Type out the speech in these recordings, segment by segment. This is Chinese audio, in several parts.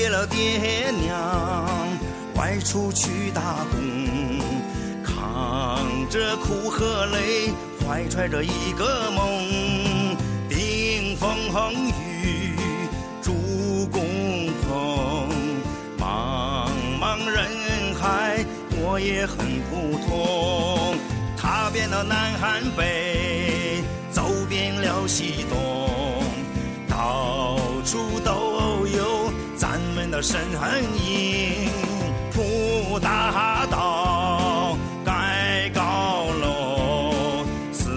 别了爹娘，外出去打工，扛着苦和累，怀揣着一个梦，顶风雨，筑工棚，茫茫人海，我也很普通，踏遍了南韩北，走遍了西东，到处都的身影。铺大道，盖高楼，四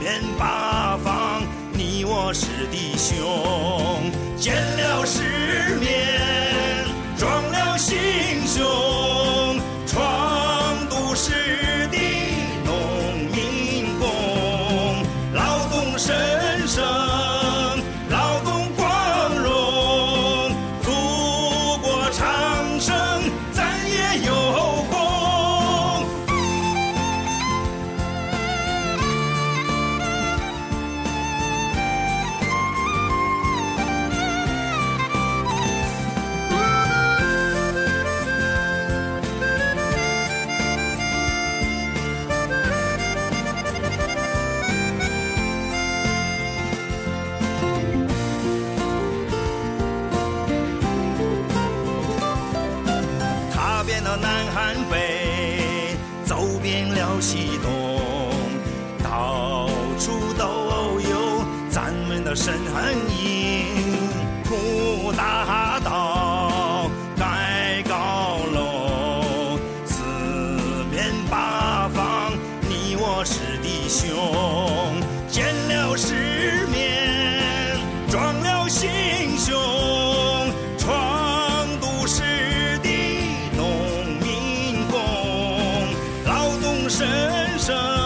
面八方，你我是弟兄，见了世走遍了西东，到处都有咱们的身影。铺大道，盖高楼，四面八方，你我是弟兄。人生。